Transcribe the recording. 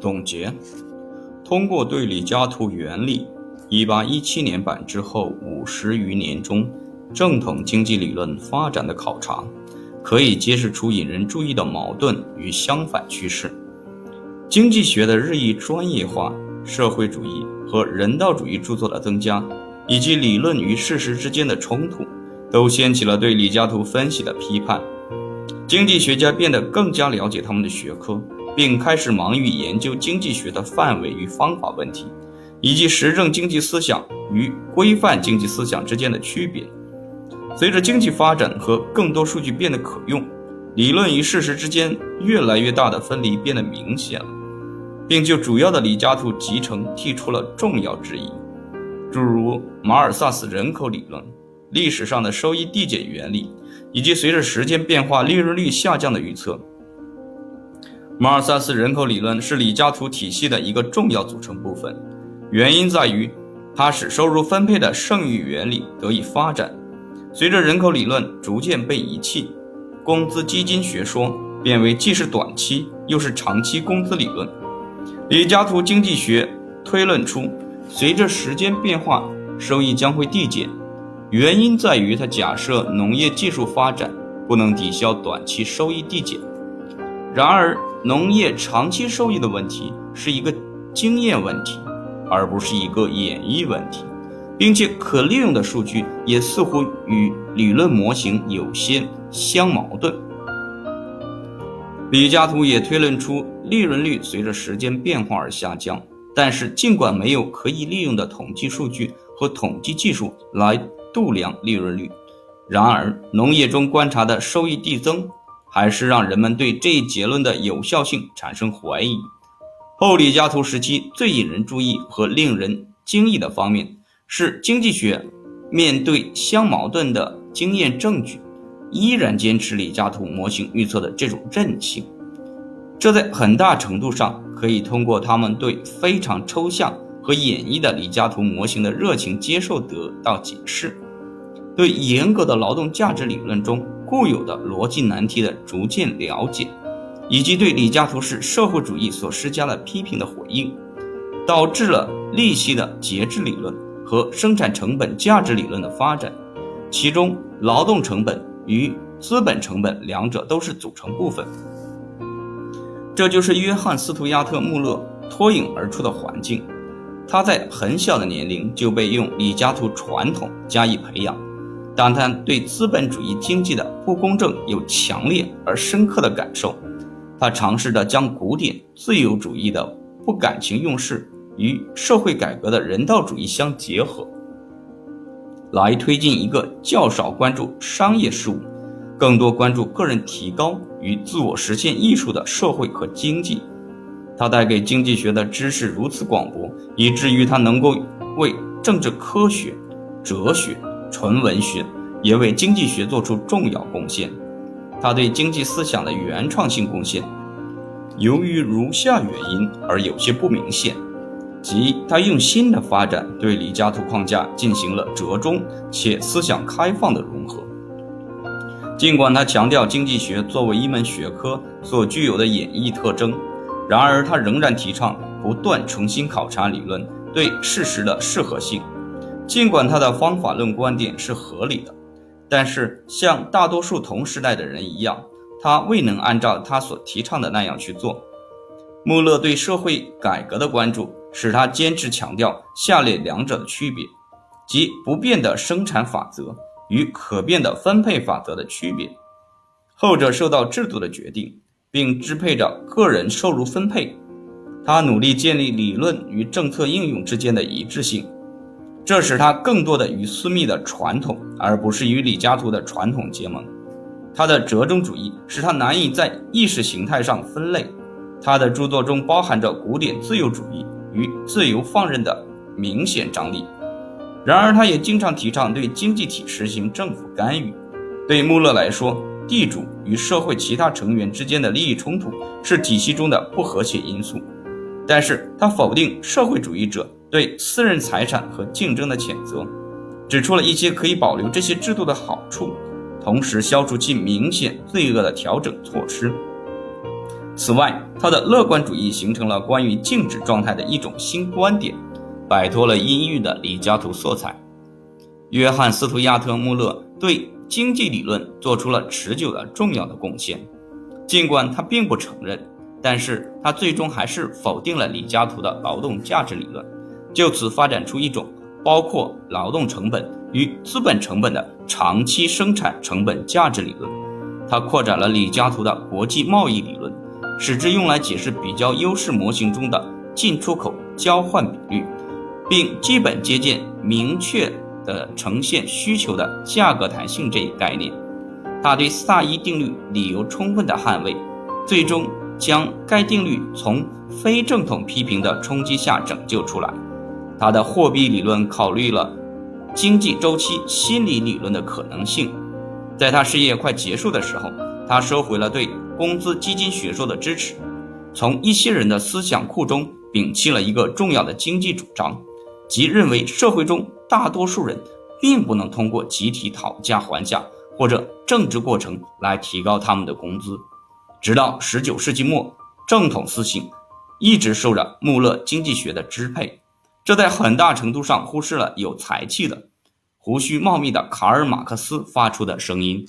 总结：通过对李嘉图原理1817年版之后五十余年中正统经济理论发展的考察，可以揭示出引人注意的矛盾与相反趋势。经济学的日益专业化，社会主义和人道主义著作的增加，以及理论与事实之间的冲突，都掀起了对李嘉图分析的批判。经济学家变得更加了解他们的学科。并开始忙于研究经济学的范围与方法问题，以及实证经济思想与规范经济思想之间的区别。随着经济发展和更多数据变得可用，理论与事实之间越来越大的分离变得明显了，并就主要的李嘉图集成提出了重要质疑，诸如马尔萨斯人口理论、历史上的收益递减原理，以及随着时间变化利润率下降的预测。马尔萨斯人口理论是李嘉图体系的一个重要组成部分，原因在于它使收入分配的剩余原理得以发展。随着人口理论逐渐被遗弃，工资基金学说变为既是短期又是长期工资理论。李嘉图经济学推论出，随着时间变化，收益将会递减，原因在于他假设农业技术发展不能抵消短期收益递减。然而，农业长期收益的问题是一个经验问题，而不是一个演绎问题，并且可利用的数据也似乎与理论模型有些相矛盾。李嘉图也推论出利润率随着时间变化而下降，但是尽管没有可以利用的统计数据和统计技术来度量利润率，然而农业中观察的收益递增。还是让人们对这一结论的有效性产生怀疑。后李嘉图时期最引人注意和令人惊异的方面是，经济学面对相矛盾的经验证据，依然坚持李嘉图模型预测的这种韧性。这在很大程度上可以通过他们对非常抽象和演绎的李嘉图模型的热情接受得到解释。对严格的劳动价值理论中。固有的逻辑难题的逐渐了解，以及对李嘉图式社会主义所施加的批评的回应，导致了利息的节制理论和生产成本价值理论的发展。其中，劳动成本与资本成本两者都是组成部分。这就是约翰斯图亚特·穆勒脱颖而出的环境。他在很小的年龄就被用李嘉图传统加以培养。但他对资本主义经济的不公正有强烈而深刻的感受，他尝试着将古典自由主义的不感情用事与社会改革的人道主义相结合，来推进一个较少关注商业事务、更多关注个人提高与自我实现艺术的社会和经济。他带给经济学的知识如此广博，以至于他能够为政治科学、哲学。纯文学也为经济学做出重要贡献。他对经济思想的原创性贡献，由于如下原因而有些不明显：即他用新的发展对李嘉图框架进行了折中且思想开放的融合。尽管他强调经济学作为一门学科所具有的演绎特征，然而他仍然提倡不断重新考察理论对事实的适合性。尽管他的方法论观点是合理的，但是像大多数同时代的人一样，他未能按照他所提倡的那样去做。穆勒对社会改革的关注，使他坚持强调下列两者的区别，即不变的生产法则与可变的分配法则的区别。后者受到制度的决定，并支配着个人收入分配。他努力建立理论与政策应用之间的一致性。这使他更多的与私密的传统，而不是与李嘉图的传统结盟。他的折中主义使他难以在意识形态上分类。他的著作中包含着古典自由主义与自由放任的明显张力。然而，他也经常提倡对经济体实行政府干预。对穆勒来说，地主与社会其他成员之间的利益冲突是体系中的不和谐因素。但是他否定社会主义者。对私人财产和竞争的谴责，指出了一些可以保留这些制度的好处，同时消除其明显罪恶的调整措施。此外，他的乐观主义形成了关于静止状态的一种新观点，摆脱了阴郁的李嘉图色彩。约翰·斯图亚特·穆勒对经济理论做出了持久的重要的贡献，尽管他并不承认，但是他最终还是否定了李嘉图的劳动价值理论，就此发展出一种包括劳动成本与资本成本的长期生产成本价值理论。它扩展了李嘉图的国际贸易理论。使之用来解释比较优势模型中的进出口交换比率，并基本接近明确的呈现需求的价格弹性这一概念。他对萨伊定律理由充分的捍卫，最终将该定律从非正统批评的冲击下拯救出来。他的货币理论考虑了经济周期心理理论的可能性。在他事业快结束的时候，他收回了对。工资基金学说的支持，从一些人的思想库中摒弃了一个重要的经济主张，即认为社会中大多数人并不能通过集体讨价还价或者政治过程来提高他们的工资。直到19世纪末，正统思想一直受着穆勒经济学的支配，这在很大程度上忽视了有才气的、胡须茂密的卡尔马克思发出的声音。